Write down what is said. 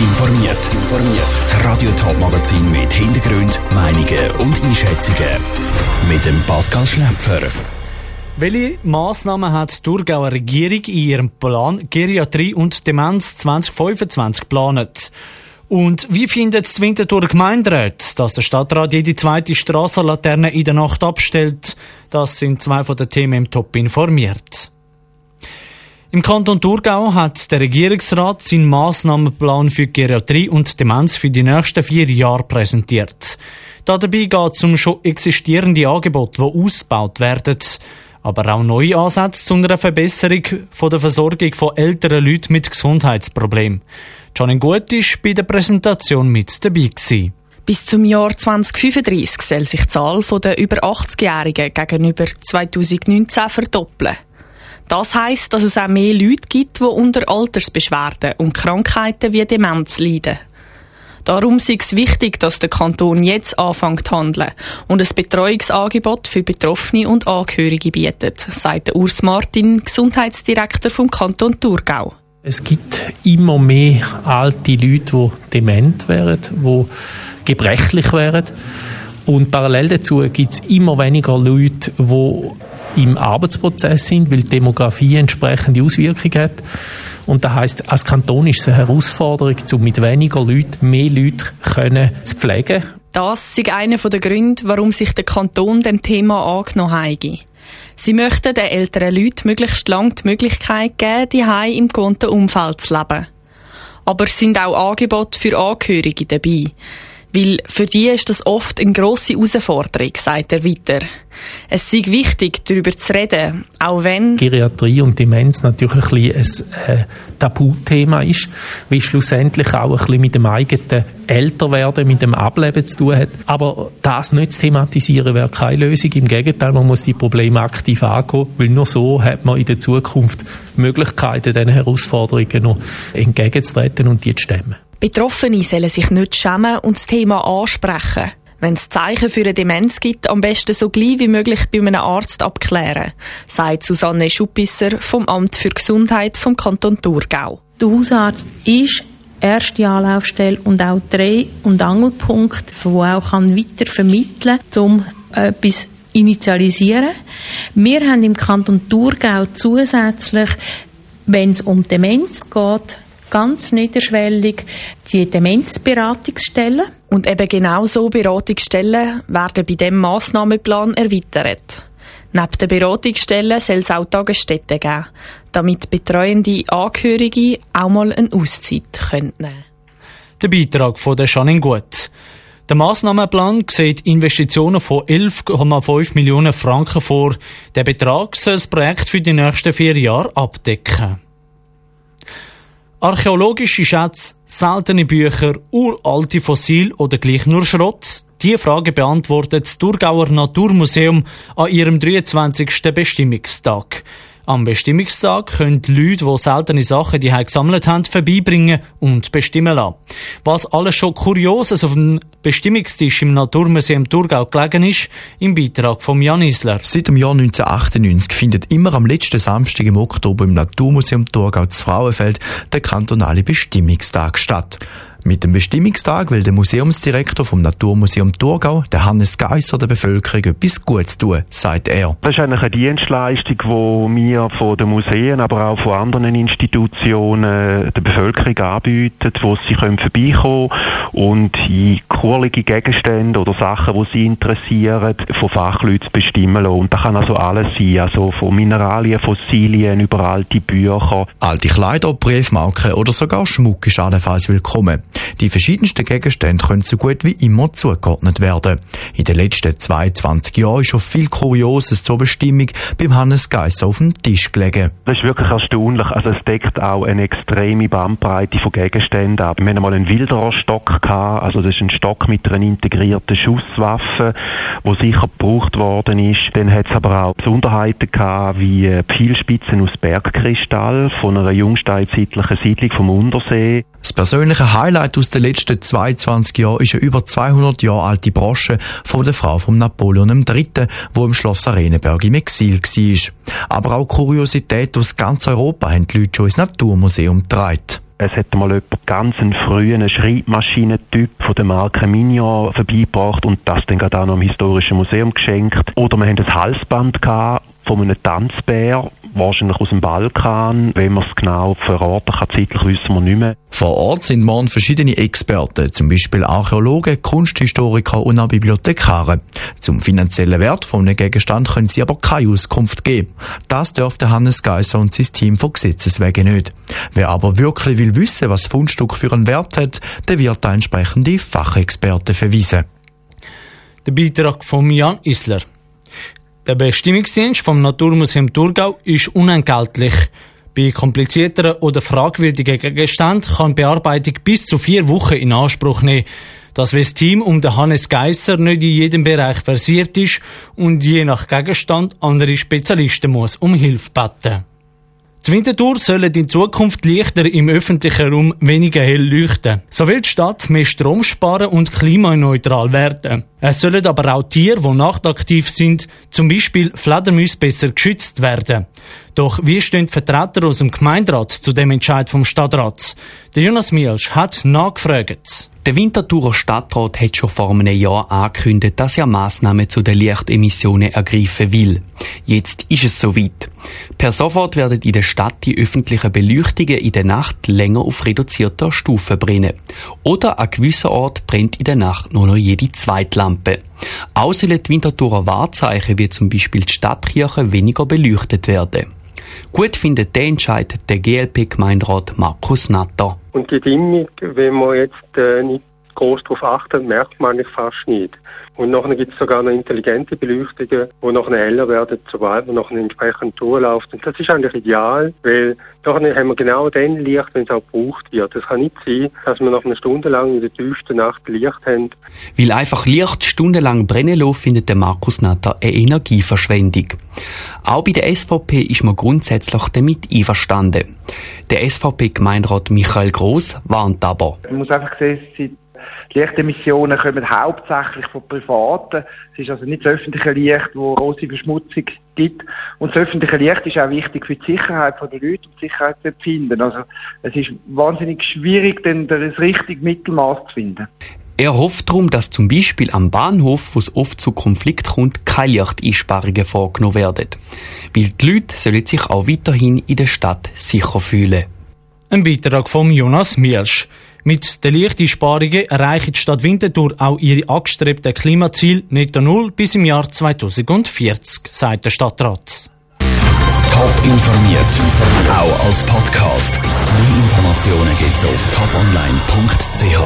informiert. Das Radio Top Magazin mit Hintergrund, Meinungen und Einschätzungen mit dem Pascal Schläpfer. Welche Massnahmen hat die Thurgauer Regierung in ihrem Plan Geriatrie und Demenz 2025 geplant? Und wie findet es Winterthur Gemeinderat, dass der Stadtrat jede zweite Strassenlaterne in der Nacht abstellt? Das sind zwei von den Themen im Top informiert. Im Kanton Thurgau hat der Regierungsrat seinen Massnahmenplan für Geriatrie und Demenz für die nächsten vier Jahre präsentiert. Dabei geht es um schon existierende Angebote, die ausgebaut werden, aber auch neue Ansätze zu einer Verbesserung von der Versorgung von älteren Leuten mit Gesundheitsproblemen. Janine Gut ist bei der Präsentation mit dabei gewesen. Bis zum Jahr 2035 soll sich die Zahl der über 80-Jährigen gegenüber 2019 verdoppeln. Das heisst, dass es auch mehr Leute gibt, die unter Altersbeschwerden und Krankheiten wie Demenz leiden. Darum ist es wichtig, dass der Kanton jetzt anfängt zu handeln und ein Betreuungsangebot für Betroffene und Angehörige bietet, sagt Urs Martin, Gesundheitsdirektor vom Kanton Thurgau. Es gibt immer mehr alte Leute, die dement wären, die gebrechlich wären. Und parallel dazu gibt es immer weniger Leute, die im Arbeitsprozess sind, weil die Demografie entsprechende Auswirkungen hat. Und das heißt, als Kanton ist es eine Herausforderung, um mit weniger Leuten mehr Leute können zu pflegen. Das ist einer der Gründe, warum sich der Kanton dem Thema angenommen hat. Sie möchten den älteren Leuten möglichst lange die Möglichkeit geben, die im gewohnten Umfeld zu leben. Aber es sind auch Angebote für Angehörige dabei. Weil für die ist das oft eine grosse Herausforderung, sagt er weiter. Es ist wichtig, darüber zu reden, auch wenn... Geriatrie und Demenz natürlich ein, bisschen ein äh, Tabuthema ist, weil schlussendlich auch ein bisschen mit dem eigenen Älterwerden, mit dem Ableben zu tun hat. Aber das nicht zu thematisieren, wäre keine Lösung. Im Gegenteil, man muss die Probleme aktiv angehen, weil nur so hat man in der Zukunft Möglichkeiten, diesen Herausforderungen noch entgegenzutreten und die zu stemmen. Betroffene sollen sich nicht schämen und das Thema ansprechen. Wenn es Zeichen für eine Demenz gibt, am besten so gleich wie möglich bei einem Arzt abklären, sagt Susanne Schuppisser vom Amt für Gesundheit vom Kanton Thurgau. Der Hausarzt ist erste Anlaufstelle und auch Dreh- und Angelpunkt, wo auch kann weiter vermitteln um etwas initialisieren. Wir haben im Kanton Thurgau zusätzlich, wenn es um Demenz geht, ganz niederschwellig die Demenzberatungsstellen. Und eben genau so Beratungsstellen werden bei diesem Massnahmenplan erweitert. Neben den Beratungsstellen soll es auch Tagesstätten geben, damit betreuende Angehörige auch mal eine Auszeit nehmen können. Der Beitrag von der Janine Gut. Der Massnahmenplan sieht Investitionen von 11,5 Millionen Franken vor. Der Betrag soll das Projekt für die nächsten vier Jahre abdecken. Archäologische Schätze, seltene Bücher, uralte Fossil oder gleich nur Schrott? Diese Frage beantwortet das Thurgauer Naturmuseum an ihrem 23. Bestimmungstag. Am Bestimmungstag können die Leute, die seltene Sachen die gesammelt haben, vorbeibringen und bestimmen lassen. Was alles schon Kurioses auf dem Bestimmungstisch im Naturmuseum Thurgau gelegen ist, im Beitrag von Jan Isler. Seit dem Jahr 1998 findet immer am letzten Samstag im Oktober im Naturmuseum Thurgau zu Frauenfeld der kantonale Bestimmungstag statt. Mit dem Bestimmungstag will der Museumsdirektor vom Naturmuseum Thurgau, der Hannes Geisser, der Bevölkerung etwas Gutes tun, sagt er. Das ist eigentlich eine Dienstleistung, die wir von den Museen, aber auch von anderen Institutionen der Bevölkerung anbieten, wo sie können vorbeikommen und in kurlige Gegenstände oder Sachen, die sie interessieren, von Fachleuten bestimmen lassen. Und das kann also alles sein, also von Mineralien, Fossilien über alte Bücher. Alte Kleider, Briefmarken oder sogar Schmuck ist allenfalls willkommen. Die verschiedensten Gegenstände können so gut wie immer zugeordnet werden. In den letzten 22 Jahren ist schon viel Kurioses zur Bestimmung beim Hannes Geisser auf dem Tisch gelegen. Das ist wirklich erstaunlich. Also es deckt auch eine extreme Bandbreite von Gegenständen ab. Wir hatten mal einen Wildererstock gehabt, also das ist ein Stock mit einer integrierten Schusswaffe, wo sicher gebraucht worden ist. Dann hat es aber auch Besonderheiten gehabt, wie Pfeilspitzen aus Bergkristall von einer jungsteinzeitlichen Siedlung vom Untersee. Das persönliche Highlight aus den letzten 22 Jahren ist eine über 200 Jahre alte Brosche von der Frau von Napoleon III., wo im Schloss Arenenberg im Exil war. Aber auch Kuriositäten aus ganz Europa haben die Leute schon ins Naturmuseum getragen. Es hat mal jemand ganz einen frühen Schreibmaschinentyp von der Marke Mignon vorbeigebracht und das dann gerade auch noch im Historischen Museum geschenkt. Oder wir haben ein Halsband gehabt von einem Tanzbär, wahrscheinlich aus dem Balkan. Wenn man es genau verraten kann, zeitlich wissen wir nicht mehr. Vor Ort sind morgen verschiedene Experten, zum Beispiel Archäologen, Kunsthistoriker und auch Bibliothekare. Zum finanziellen Wert von einem Gegenstand können sie aber keine Auskunft geben. Das dürfte Hannes Geisser und sein Team von Gesetzes wegen nicht. Wer aber wirklich will wissen, was Fundstück für einen Wert hat, der wird da entsprechende Fachexperten verweisen. Der Beitrag von Jan Isler. Der Bestimmungsdienst vom Naturmuseum Thurgau ist unentgeltlich. Bei komplizierteren oder fragwürdigen Gegenständen kann Bearbeitung bis zu vier Wochen in Anspruch nehmen. Das weil das Team um den Hannes Geisser nicht in jedem Bereich versiert ist und je nach Gegenstand andere Spezialisten muss um Hilfe bitten. Die Winterthur sollen in Zukunft Lichter im öffentlichen Raum weniger hell leuchten. So will die Stadt mehr Strom sparen und klimaneutral werden. Es sollen aber auch Tiere, die nachtaktiv sind, zum Beispiel Fledermäuse, besser geschützt werden. Doch wie stehen die Vertreter aus dem Gemeinderat zu dem Entscheid vom Stadtrat? Der Jonas Mielsch hat nachgefragt. Der Winterthurer Stadtrat hat schon vor einem Jahr angekündigt, dass er Massnahmen zu den Lichtemissionen ergreifen will. Jetzt ist es soweit. Per sofort werden in der Stadt die öffentlichen Beleuchtungen in der Nacht länger auf reduzierter Stufe brennen. Oder an gewissen Ort brennt in der Nacht nur noch jede zweite Auch sollen die Winterthurer Wahrzeichen wie zum Beispiel die Stadtkirche weniger beleuchtet werden. Gut findet der Entscheid der GLP-Gemeinderat Markus Natter. Und die Dimmung, wenn man jetzt äh, nicht groß darauf achtet, merkt man eigentlich fast nicht. Und nachher gibt es sogar noch intelligente Beleuchtungen, die nachher heller werden, sobald man nachher entsprechend durchläuft. Und das ist eigentlich ideal, weil nachher haben wir genau dann Licht, wenn es auch gebraucht wird. Es kann nicht sein, dass wir nach einer Stunde lang in der tiefsten Nacht Licht haben. Weil einfach Licht stundenlang brennen lassen, findet der Markus Natter eine Energieverschwendung. Auch bei der SVP ist man grundsätzlich damit einverstanden. Der SVP-Gemeinderat Michael Gross warnt aber. Man muss einfach sehen, die Lichtemissionen kommen hauptsächlich von Privaten. Es ist also nicht das öffentliche Licht, wo große Verschmutzung gibt. Und das öffentliche Licht ist auch wichtig für die Sicherheit der Leute und die Sicherheit zu empfinden. Also es ist wahnsinnig schwierig, dann das richtige Mittelmaß zu finden. Er hofft darum, dass zum Beispiel am Bahnhof, wo es oft zu Konflikt kommt, keine Lichteinsparungen vorgenommen werden. Weil die Leute sollen sich auch weiterhin in der Stadt sicher fühlen. Ein Beitrag von Jonas Mielsch. Mit den Lichteinsparungen erreicht die Stadt Winterthur auch ihre angestrebten Klimaziele netto null bis im Jahr 2040, sagt der Stadtrat. Top informiert, auch als Podcast. Mehr Informationen gibt's auf toponline.ch.